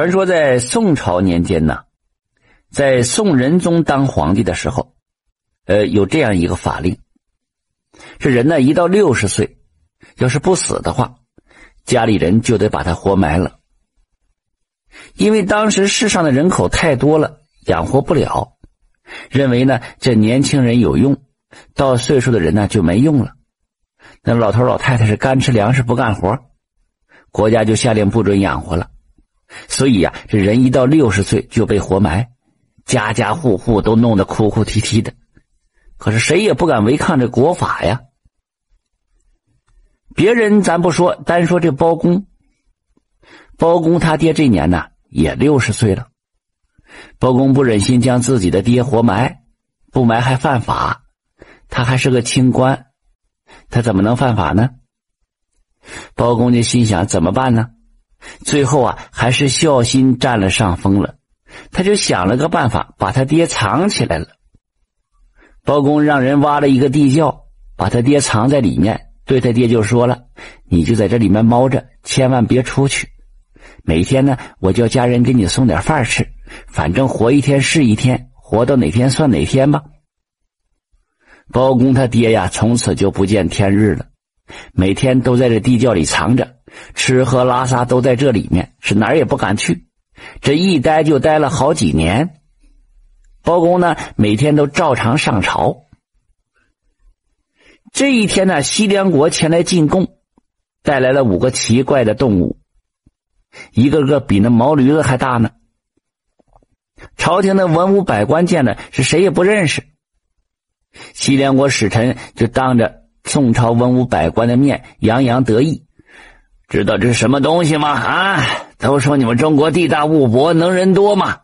传说在宋朝年间呢，在宋仁宗当皇帝的时候，呃，有这样一个法令：这人呢，一到六十岁，要是不死的话，家里人就得把他活埋了。因为当时世上的人口太多了，养活不了，认为呢，这年轻人有用，到岁数的人呢就没用了。那老头老太太是干吃粮食不干活，国家就下令不准养活了。所以呀，这人一到六十岁就被活埋，家家户户都弄得哭哭啼啼的。可是谁也不敢违抗这国法呀。别人咱不说，单说这包公，包公他爹这年呢也六十岁了。包公不忍心将自己的爹活埋，不埋还犯法，他还是个清官，他怎么能犯法呢？包公就心想怎么办呢？最后啊，还是孝心占了上风了，他就想了个办法，把他爹藏起来了。包公让人挖了一个地窖，把他爹藏在里面，对他爹就说了：“你就在这里面猫着，千万别出去。每天呢，我叫家人给你送点饭吃，反正活一天是一天，活到哪天算哪天吧。”包公他爹呀，从此就不见天日了，每天都在这地窖里藏着。吃喝拉撒都在这里面，是哪儿也不敢去。这一待就待了好几年。包公呢，每天都照常上朝。这一天呢，西凉国前来进贡，带来了五个奇怪的动物，一个个比那毛驴子还大呢。朝廷的文武百官见了，是谁也不认识。西凉国使臣就当着宋朝文武百官的面洋洋得意。知道这是什么东西吗？啊，都说你们中国地大物博，能人多嘛。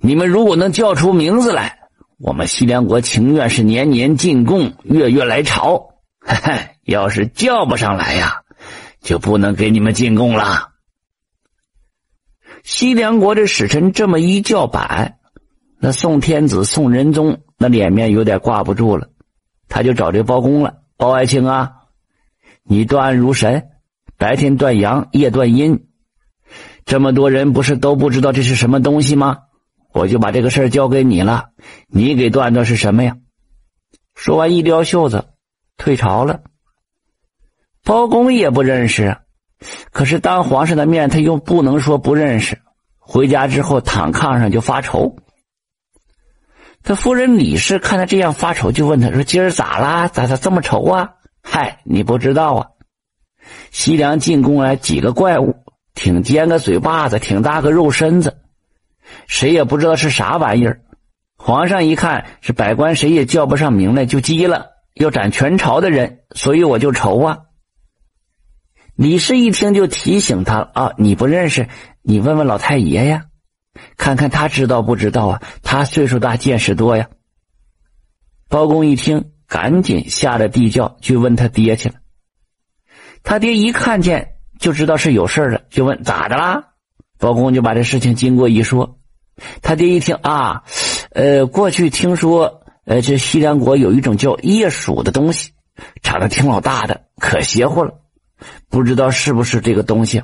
你们如果能叫出名字来，我们西凉国情愿是年年进贡，月月来朝。嘿嘿，要是叫不上来呀，就不能给你们进贡了。西凉国这使臣这么一叫板，那宋天子宋仁宗那脸面有点挂不住了，他就找这包公了。包爱卿啊，你断案如神。白天断阳，夜断阴，这么多人不是都不知道这是什么东西吗？我就把这个事儿交给你了，你给断断是什么呀？说完，一撩袖子，退朝了。包公也不认识，可是当皇上的面，他又不能说不认识。回家之后，躺炕上就发愁。他夫人李氏看他这样发愁，就问他说：“今儿咋啦？咋咋这么愁啊？”嗨，你不知道啊。西凉进宫来几个怪物，挺尖个嘴巴子，挺大个肉身子，谁也不知道是啥玩意儿。皇上一看是百官，谁也叫不上名来，就急了，要斩全朝的人，所以我就愁啊。李氏一听就提醒他啊，你不认识，你问问老太爷呀，看看他知道不知道啊？他岁数大，见识多呀。包公一听，赶紧下了地窖去问他爹去了。他爹一看见就知道是有事了，就问咋的啦？包公就把这事情经过一说。他爹一听啊，呃，过去听说，呃，这西凉国有一种叫夜鼠的东西，长得挺老大的，可邪乎了，不知道是不是这个东西。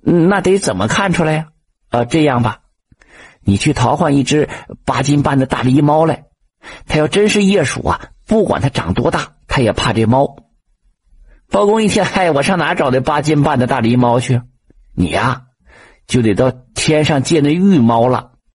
那得怎么看出来呀？这样吧，你去淘换一只八斤半的大狸猫来，它要真是夜鼠啊，不管它长多大，它也怕这猫。包公一听，嗨，我上哪找那八斤半的大狸猫去？你呀，就得到天上借那玉猫了。